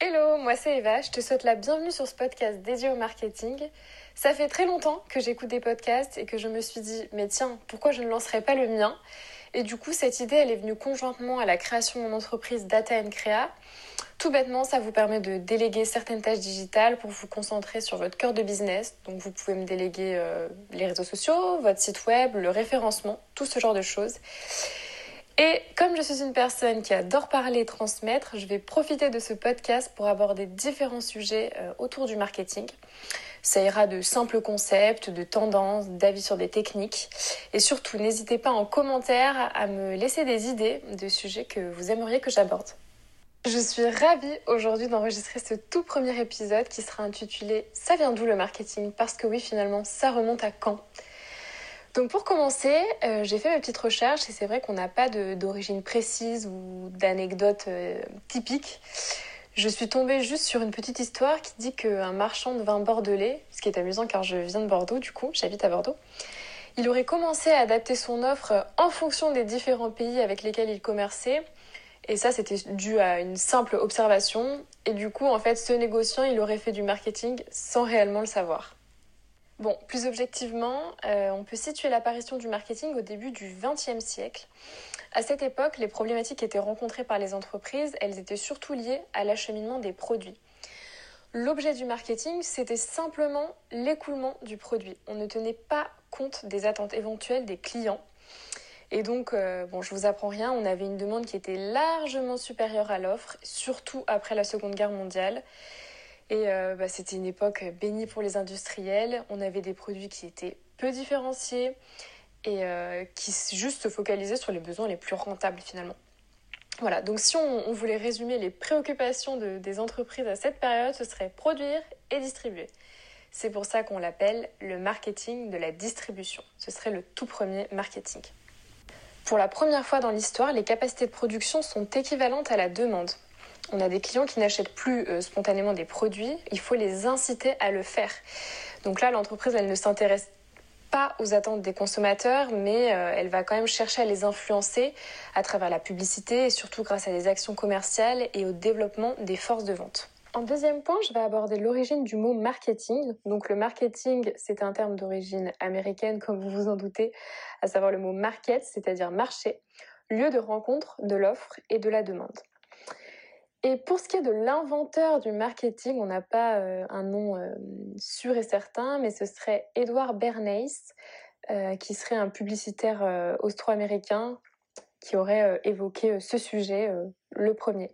Hello, moi c'est Eva, je te souhaite la bienvenue sur ce podcast dédié au marketing. Ça fait très longtemps que j'écoute des podcasts et que je me suis dit, mais tiens, pourquoi je ne lancerais pas le mien? Et du coup, cette idée, elle est venue conjointement à la création de mon entreprise Data Crea. Tout bêtement, ça vous permet de déléguer certaines tâches digitales pour vous concentrer sur votre cœur de business. Donc vous pouvez me déléguer euh, les réseaux sociaux, votre site web, le référencement, tout ce genre de choses. Et comme je suis une personne qui adore parler et transmettre, je vais profiter de ce podcast pour aborder différents sujets euh, autour du marketing. Ça ira de simples concepts, de tendances, d'avis sur des techniques. Et surtout, n'hésitez pas en commentaire à me laisser des idées de sujets que vous aimeriez que j'aborde. Je suis ravie aujourd'hui d'enregistrer ce tout premier épisode qui sera intitulé Ça vient d'où le marketing? Parce que oui, finalement, ça remonte à quand? Donc pour commencer, euh, j'ai fait mes petites recherches et c'est vrai qu'on n'a pas d'origine précise ou d'anecdote euh, typique. Je suis tombée juste sur une petite histoire qui dit qu'un marchand de vin bordelais, ce qui est amusant car je viens de Bordeaux du coup, j'habite à Bordeaux, il aurait commencé à adapter son offre en fonction des différents pays avec lesquels il commerçait. Et ça, c'était dû à une simple observation. Et du coup, en fait, ce négociant, il aurait fait du marketing sans réellement le savoir. Bon, plus objectivement, euh, on peut situer l'apparition du marketing au début du XXe siècle. À cette époque, les problématiques qui étaient rencontrées par les entreprises, elles étaient surtout liées à l'acheminement des produits. L'objet du marketing, c'était simplement l'écoulement du produit. On ne tenait pas compte des attentes éventuelles des clients. Et donc, euh, bon, je vous apprends rien, on avait une demande qui était largement supérieure à l'offre, surtout après la Seconde Guerre mondiale. Et euh, bah, c'était une époque bénie pour les industriels. On avait des produits qui étaient peu différenciés et euh, qui juste se focalisaient sur les besoins les plus rentables finalement. Voilà, donc si on, voulait résumer les préoccupations des entreprises à cette période, ce serait produire et distribuer. C'est pour ça qu'on l'appelle le marketing de la distribution. Ce serait le tout premier marketing. Pour la première fois dans l'histoire, les capacités de production sont équivalentes à la demande on a des clients qui n'achètent plus euh, spontanément des produits, il faut les inciter à le faire. Donc là, l'entreprise, elle ne s'intéresse pas aux attentes des consommateurs, mais euh, elle va quand même chercher à les influencer à travers la publicité et surtout grâce à des actions commerciales et au développement des forces de vente. En deuxième point, je vais aborder l'origine du mot marketing. Donc le marketing, c'est un terme d'origine américaine, comme vous vous en doutez, à savoir le mot market, c'est-à-dire marché, lieu de rencontre de l'offre et de la demande. Et pour ce qui est de l'inventeur du marketing, on n'a pas euh, un nom euh, sûr et certain, mais ce serait Edward Bernays, euh, qui serait un publicitaire austro-américain qui aurait évoqué ce sujet le premier.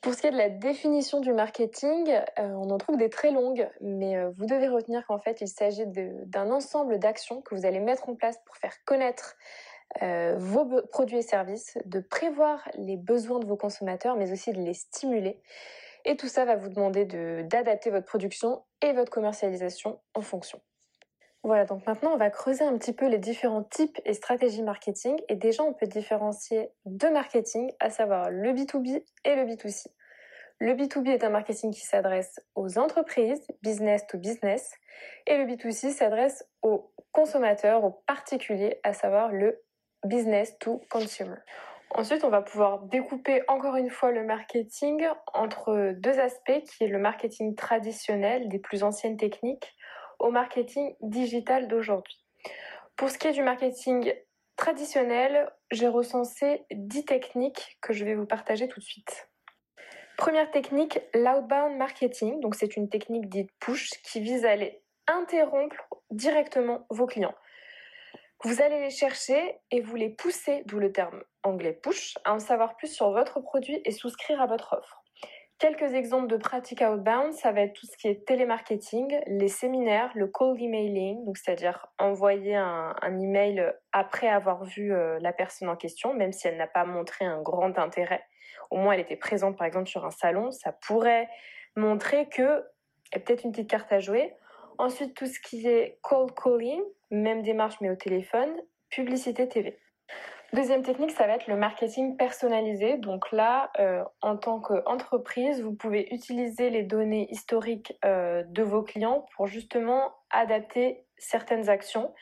Pour ce qui est de la définition du marketing, on en trouve des très longues, mais vous devez retenir qu'en fait, il s'agit d'un ensemble d'actions que vous allez mettre en place pour faire connaître euh, vos produits et services, de prévoir les besoins de vos consommateurs, mais aussi de les stimuler. Et tout ça va vous demander d'adapter votre production et votre commercialisation en fonction. Voilà, donc maintenant on va creuser un petit peu les différents types et stratégies marketing. Et déjà on peut différencier deux marketing, à savoir le B2B et le B2C. Le B2B est un marketing qui s'adresse aux entreprises, business to business, et le B2C s'adresse aux consommateurs, aux particuliers, à savoir le business to consumer. Ensuite, on va pouvoir découper encore une fois le marketing entre deux aspects, qui est le marketing traditionnel des plus anciennes techniques au marketing digital d'aujourd'hui. Pour ce qui est du marketing traditionnel, j'ai recensé 10 techniques que je vais vous partager tout de suite. Première technique, l'outbound marketing. Donc c'est une technique dite push qui vise à aller interrompre directement vos clients. Vous allez les chercher et vous les pousser, d'où le terme anglais push, à en savoir plus sur votre produit et souscrire à votre offre. Quelques exemples de pratiques outbound, ça va être tout ce qui est télémarketing, les séminaires, le cold emailing, donc c'est-à-dire envoyer un, email après avoir vu euh, la personne en question, même si elle n'a pas montré un grand intérêt. Au moins, elle était présente par exemple sur un salon, ça pourrait montrer que peut-être une petite carte à jouer. Ensuite, tout ce qui est cold calling, même démarche mais au téléphone, publicité TV. Deuxième technique, ça va être le marketing personnalisé. Donc là, euh, en tant qu'entreprise, vous pouvez utiliser les données historiques euh, de vos clients pour justement adapter certaines actions.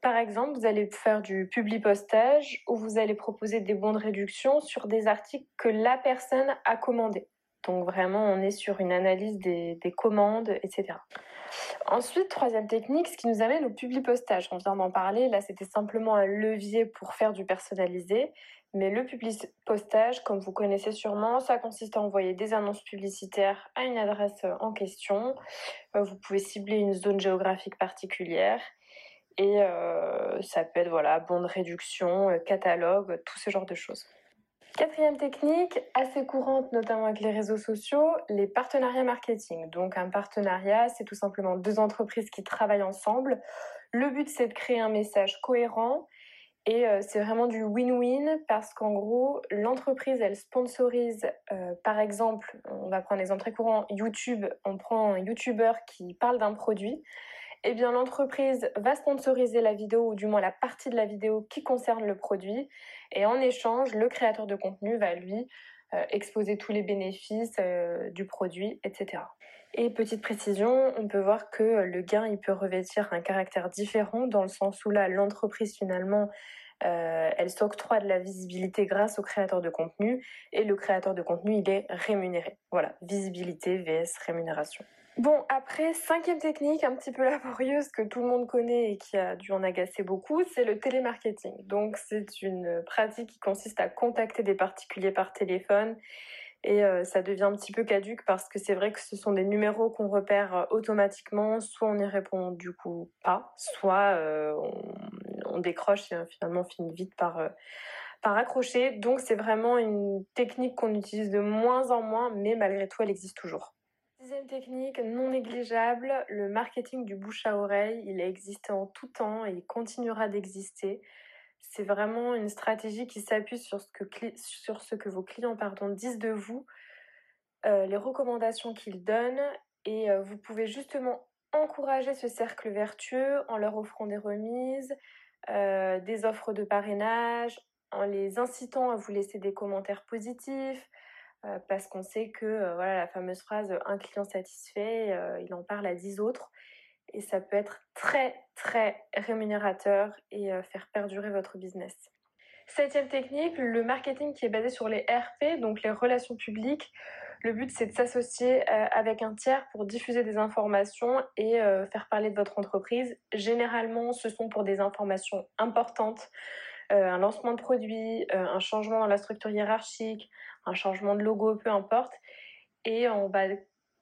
Par exemple, vous allez faire du public postage ou vous allez proposer des bons de réduction sur des articles que la personne a commandés. Donc vraiment, on est sur une analyse des, commandes, etc. Ensuite, troisième technique, ce qui nous amène au public postage. On vient d'en parler, là c'était simplement un levier pour faire du personnalisé. Mais le public postage, comme vous connaissez sûrement, ça consiste à envoyer des annonces publicitaires à une adresse en question. Euh, vous pouvez cibler une zone géographique particulière. Et euh, ça peut être voilà, bon de réduction, euh, catalogue, tout ce genre de choses. Quatrième technique, assez courante notamment avec les réseaux sociaux, les partenariats marketing. Donc un partenariat, c'est tout simplement deux entreprises qui travaillent ensemble. Le but, c'est de créer un message cohérent et euh, c'est vraiment du win-win parce qu'en gros, l'entreprise, elle sponsorise, euh, par exemple, on va prendre un exemple très courant, YouTube, on prend un YouTuber qui parle d'un produit eh bien l'entreprise va sponsoriser la vidéo ou du moins la partie de la vidéo qui concerne le produit et en échange, le créateur de contenu va lui euh, exposer tous les bénéfices euh, du produit, etc. Et petite précision, on peut voir que le gain il peut revêtir un caractère différent dans le sens où là l'entreprise finalement euh, elle s'octroie de la visibilité grâce au créateur de contenu et le créateur de contenu il est rémunéré. Voilà, visibilité vs rémunération. Bon, après, cinquième technique, un petit peu laborieuse que tout le monde connaît et qui a dû en agacer beaucoup, c'est le télémarketing. Donc, c'est une pratique qui consiste à contacter des particuliers par téléphone et euh, ça devient un petit peu caduque parce que c'est vrai que ce sont des numéros qu'on repère euh, automatiquement, soit on y répond du coup pas, soit euh, on, décroche et finalement on finit vite par, par accrocher. Donc c'est vraiment une technique qu'on utilise de moins en moins, mais malgré tout elle existe toujours. Sixième technique non négligeable, le marketing du bouche à oreille. Il a existé en tout temps et il continuera d'exister. C'est vraiment une stratégie qui s'appuie sur, ce que, sur ce que vos clients pardon, disent de vous, euh, les recommandations qu'ils donnent et euh, vous pouvez justement encourager ce cercle vertueux en leur offrant des remises, euh, des offres de parrainage, en les incitant à vous laisser des commentaires positifs, euh, parce qu'on sait que euh, voilà la fameuse phrase un client satisfait, il en parle à 10 autres et ça peut être très très rémunérateur et faire perdurer votre business. Septième technique, le marketing qui est basé sur les RP, donc les relations publiques. Le but, c'est de s'associer avec un tiers pour diffuser des informations et faire parler de votre entreprise. Généralement, ce sont pour des informations importantes, un lancement de produit, un changement dans la structure hiérarchique, un changement de logo, peu importe. Et on va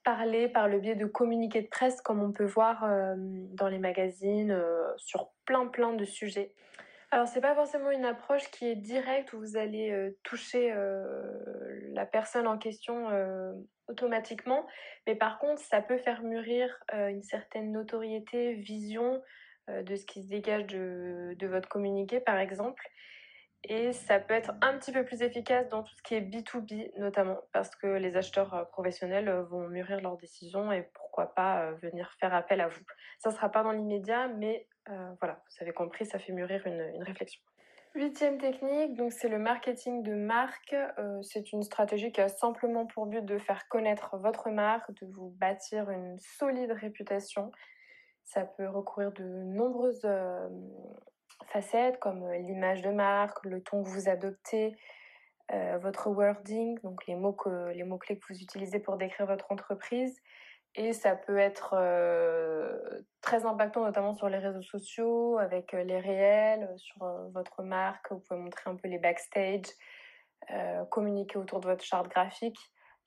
parler par le biais de communiqués de presse comme on peut voir euh, dans les magazines euh, sur plein plein de sujets. Alors c'est pas forcément une approche qui est directe où vous allez euh, toucher la personne en question automatiquement, mais par contre ça peut faire mûrir une certaine notoriété, vision de ce qui se dégage de, votre communiqué par exemple et ça peut être un petit peu plus efficace dans tout ce qui est B2B notamment parce que les acheteurs euh, professionnels euh, vont mûrir leurs décisions et pourquoi pas euh, venir faire appel à vous. Ça ne sera pas dans l'immédiat mais voilà, vous avez compris, ça fait mûrir une, réflexion. Huitième technique, donc c'est le marketing de marque. c'est une stratégie qui a simplement pour but de faire connaître votre marque, de vous bâtir une solide réputation. Ça peut recourir de nombreuses facettes comme euh, l'image de marque, le ton que vous adoptez, euh, votre wording, donc les mots, que, les mots clés que vous utilisez pour décrire votre entreprise. Et ça peut être très impactant, notamment sur les réseaux sociaux, avec les réels, sur votre marque. Vous pouvez montrer un peu les backstage, communiquer autour de votre charte graphique.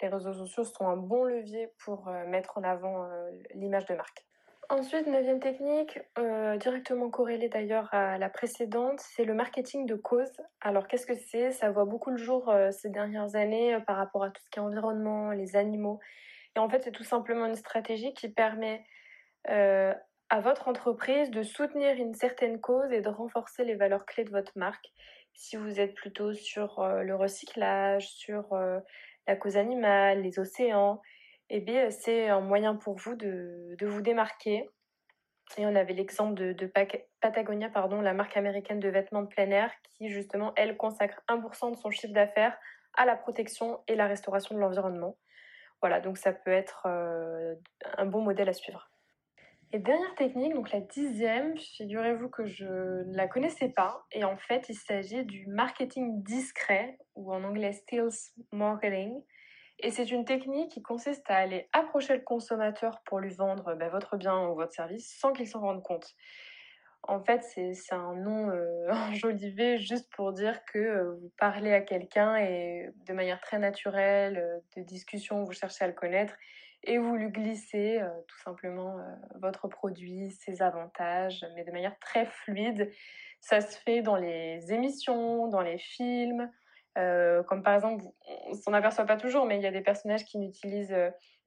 Les réseaux sociaux sont un bon levier pour mettre en avant l'image de marque. Ensuite, neuvième technique, directement corrélée d'ailleurs à la précédente, c'est le marketing de cause. Alors qu'est-ce que c'est? Ça voit beaucoup le jour ces dernières années par rapport à tout ce qui est environnement, les animaux. Et en fait, c'est tout simplement une stratégie qui permet à votre entreprise de soutenir une certaine cause et de renforcer les valeurs clés de votre marque. Si vous êtes plutôt sur le recyclage, sur la cause animale, les océans, eh bien, c'est un moyen pour vous de, vous démarquer. Et on avait l'exemple de, Patagonia, pardon, la marque américaine de vêtements de plein air, qui justement, elle, consacre 1% de son chiffre d'affaires à la protection et la restauration de l'environnement. Voilà, donc ça peut être euh, un bon modèle à suivre. Et dernière technique, donc la dixième, figurez-vous que je ne la connaissais pas. Et en fait, il s'agit du marketing discret, ou en anglais stills marketing. Et c'est une technique qui consiste à aller approcher le consommateur pour lui vendre bah, votre bien ou votre service sans qu'il s'en rende compte. En fait, c'est un nom euh, enjolivé juste pour dire que euh, vous parlez à quelqu'un et de manière très naturelle, euh, de discussion, vous cherchez à le connaître et vous lui glissez tout simplement votre produit, ses avantages, mais de manière très fluide. Ça se fait dans les émissions, dans les films, comme par exemple, on s'en aperçoit pas toujours, mais il y a des personnages qui n'utilisent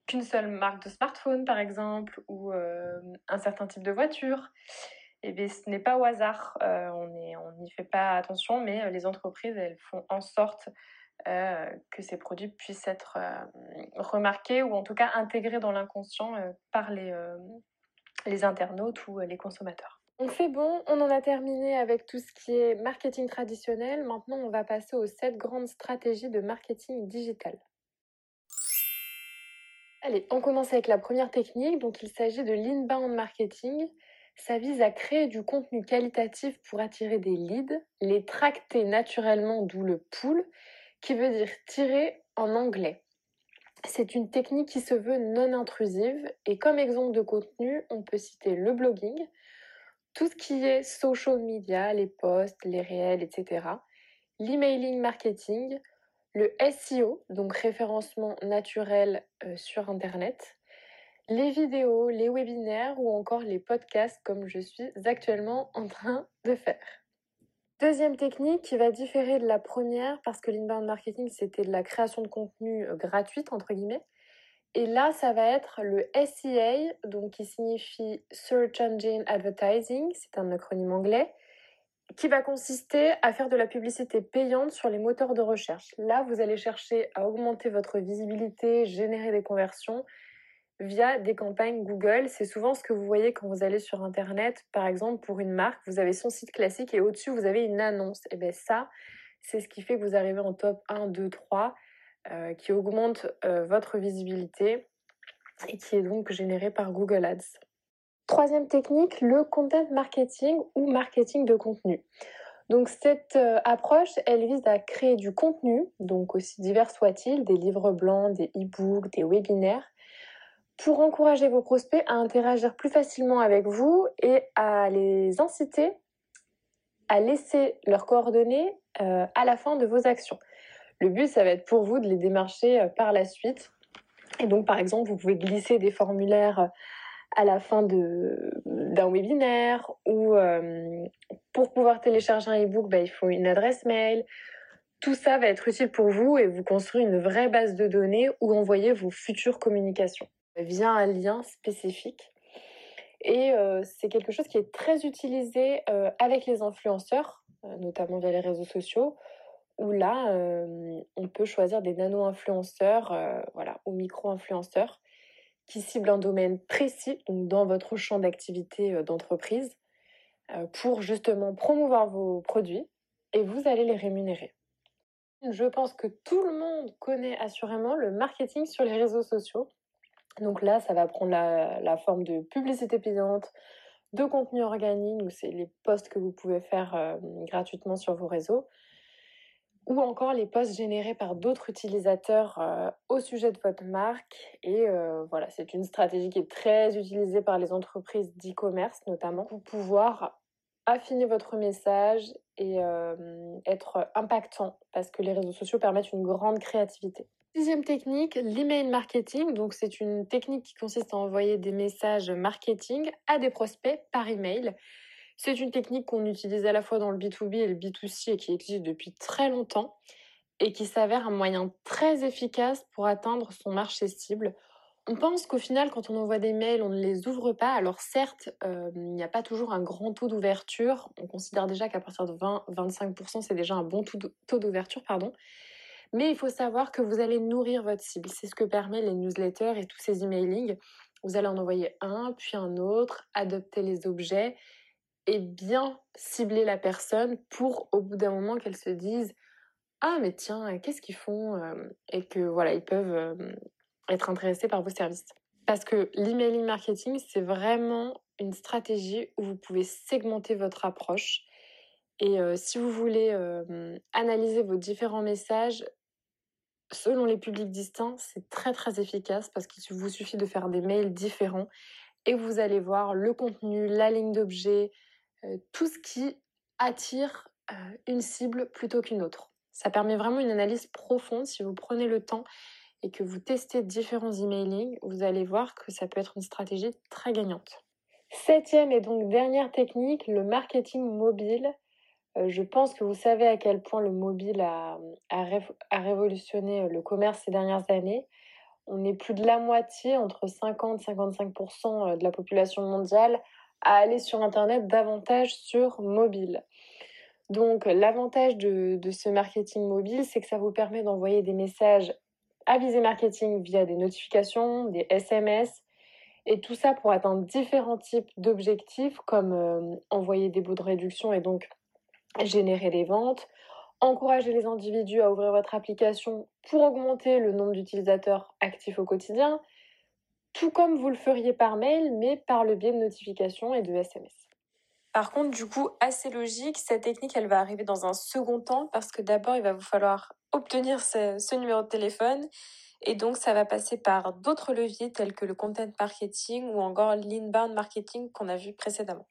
qu'une seule marque de smartphone, par exemple, ou un certain type de voiture. Et bien, ce n'est pas au hasard, euh, on n'y fait pas attention, mais euh, les entreprises, elles font en sorte euh, que ces produits puissent être remarqués ou en tout cas intégrés dans l'inconscient par les, les internautes ou les consommateurs. On fait bon, on en a terminé avec tout ce qui est marketing traditionnel. Maintenant, on va passer aux sept grandes stratégies de marketing digital. Allez, on commence avec la première technique. Donc, il s'agit de l'inbound marketing. Ça vise à créer du contenu qualitatif pour attirer des leads, les tracter naturellement, d'où le pull, qui veut dire tirer en anglais. C'est une technique qui se veut non intrusive et comme exemple de contenu, on peut citer le blogging, tout ce qui est social media, les posts, les réels, etc. L'emailing marketing, le SEO, donc référencement naturel euh, sur Internet, les vidéos, les webinaires ou encore les podcasts comme je suis actuellement en train de faire. Deuxième technique qui va différer de la première parce que l'inbound marketing c'était de la création de contenu euh, gratuite entre guillemets. Et là, ça va être le SEA, donc qui signifie Search Engine Advertising, c'est un acronyme anglais, qui va consister à faire de la publicité payante sur les moteurs de recherche. Là, vous allez chercher à augmenter votre visibilité, générer des conversions via des campagnes Google. C'est souvent ce que vous voyez quand vous allez sur Internet. Par exemple, pour une marque, vous avez son site classique et au-dessus, vous avez une annonce. Et bien ça, c'est ce qui fait que vous arrivez en top 1, 2, 3, qui augmente euh, votre visibilité et qui est donc généré par Google Ads. Troisième technique, le content marketing ou marketing de contenu. Donc cette euh, approche, elle vise à créer du contenu, donc aussi divers soit-il, des livres blancs, des e-books, des webinaires, pour encourager vos prospects à interagir plus facilement avec vous et à les inciter à laisser leurs coordonnées euh, à la fin de vos actions. Le but, ça va être pour vous de les démarcher euh, par la suite. Et donc, par exemple, vous pouvez glisser des formulaires euh, à la fin d'un webinaire ou pour pouvoir télécharger un e-book, bah, il faut une adresse mail. Tout ça va être utile pour vous et vous construire une vraie base de données où envoyer vos futures communications via un lien spécifique. Et euh, c'est quelque chose qui est très utilisé euh, avec les influenceurs, euh, notamment via les réseaux sociaux, où là, on peut choisir des nano-influenceurs voilà, ou micro-influenceurs qui ciblent un domaine précis, donc dans votre champ d'activité d'entreprise, pour justement promouvoir vos produits et vous allez les rémunérer. Je pense que tout le monde connaît assurément le marketing sur les réseaux sociaux. Donc là, ça va prendre la, forme de publicité payante, de contenu organique, c'est les posts que vous pouvez faire euh, gratuitement sur vos réseaux, ou encore les posts générés par d'autres utilisateurs euh, au sujet de votre marque. Et euh, voilà, c'est une stratégie qui est très utilisée par les entreprises d'e-commerce notamment pour pouvoir affiner votre message et être impactant parce que les réseaux sociaux permettent une grande créativité. Sixième technique, l'email marketing. Donc, c'est une technique qui consiste à envoyer des messages marketing à des prospects par email. C'est une technique qu'on utilise à la fois dans le B2B et le B2C et qui existe depuis très longtemps et qui s'avère un moyen très efficace pour atteindre son marché cible. On pense qu'au final, quand on envoie des mails, on ne les ouvre pas. Alors certes, euh, il n'y a pas toujours un grand taux d'ouverture. On considère déjà qu'à partir de 20-25%, c'est déjà un bon taux d'ouverture, pardon. Mais il faut savoir que vous allez nourrir votre cible. C'est ce que permet les newsletters et tous ces emailing. Vous allez en envoyer un, puis un autre, adopter les objets et bien cibler la personne pour au bout d'un moment qu'elle se dise ah mais tiens qu'est-ce qu'ils font euh, et que voilà ils peuvent euh, être intéressés par vos services parce que l'emailing marketing c'est vraiment une stratégie où vous pouvez segmenter votre approche et euh, si vous voulez analyser vos différents messages selon les publics distincts, c'est très très efficace parce qu'il vous suffit de faire des mails différents et vous allez voir le contenu, la ligne d'objet, euh, tout ce qui attire euh, une cible plutôt qu'une autre. Ça permet vraiment une analyse profonde si vous prenez le temps et que vous testez différents emailing, vous allez voir que ça peut être une stratégie très gagnante. Septième et donc dernière technique, le marketing mobile. Euh, je pense que vous savez à quel point le mobile a, révolutionné le commerce ces dernières années. On est plus de la moitié, entre 50 et 55% de la population mondiale, à aller sur Internet davantage sur mobile. Donc l'avantage de, ce marketing mobile, c'est que ça vous permet d'envoyer des messages à visée marketing via des notifications, des SMS, et tout ça pour atteindre différents types d'objectifs comme euh, envoyer des bouts de réduction et donc générer des ventes, encourager les individus à ouvrir votre application pour augmenter le nombre d'utilisateurs actifs au quotidien, tout comme vous le feriez par mail, mais par le biais de notifications et de SMS. Par contre, du coup, assez logique, cette technique, elle va arriver dans un second temps parce que d'abord, il va vous falloir obtenir ce, numéro de téléphone et donc ça va passer par d'autres leviers tels que le content marketing ou encore l'inbound marketing qu'on a vu précédemment.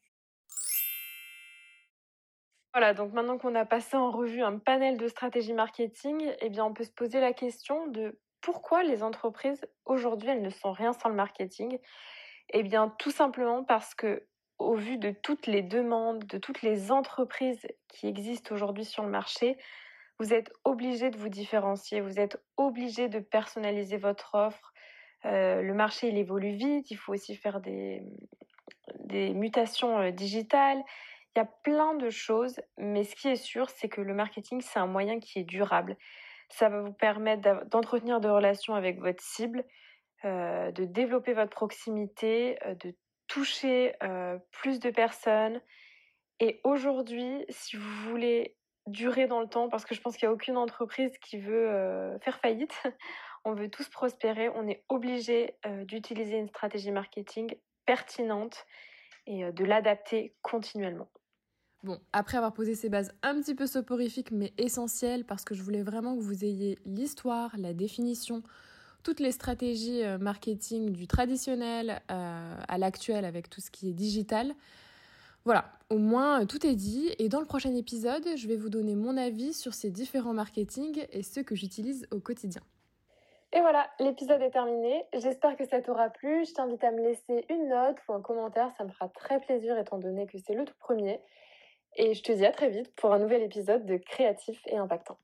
Voilà, donc maintenant qu'on a passé en revue un panel de stratégies marketing, eh bien on peut se poser la question de pourquoi les entreprises aujourd'hui elles ne sont rien sans le marketing? Eh bien tout simplement parce que au vu de toutes les demandes, de toutes les entreprises qui existent aujourd'hui sur le marché, vous êtes obligé de vous différencier, vous êtes obligé de personnaliser votre offre. Euh, le marché il évolue vite, il faut aussi faire des, des mutations euh, digitales. Il y a plein de choses, mais ce qui est sûr, c'est que le marketing, c'est un moyen qui est durable. Ça va vous permettre d'entretenir des relations avec votre cible, euh, de développer votre proximité, euh, de toucher euh, plus de personnes. Et aujourd'hui, si vous voulez durer dans le temps, parce que je pense qu'il n'y a aucune entreprise qui veut faire faillite, on veut tous prospérer, on est obligé d'utiliser une stratégie marketing pertinente et de l'adapter continuellement. Bon, après avoir posé ces bases un petit peu soporifiques mais essentielles parce que je voulais vraiment que vous ayez l'histoire, la définition, toutes les stratégies euh, marketing du traditionnel euh, à l'actuel avec tout ce qui est digital. Voilà, au moins euh, tout est dit et dans le prochain épisode, je vais vous donner mon avis sur ces différents marketing et ceux que j'utilise au quotidien. Et voilà, l'épisode est terminé. J'espère que ça t'aura plu. Je t'invite à me laisser une note ou un commentaire, ça me fera très plaisir étant donné que c'est le tout premier. Et je te dis à très vite pour un nouvel épisode de Créatif et Impactant.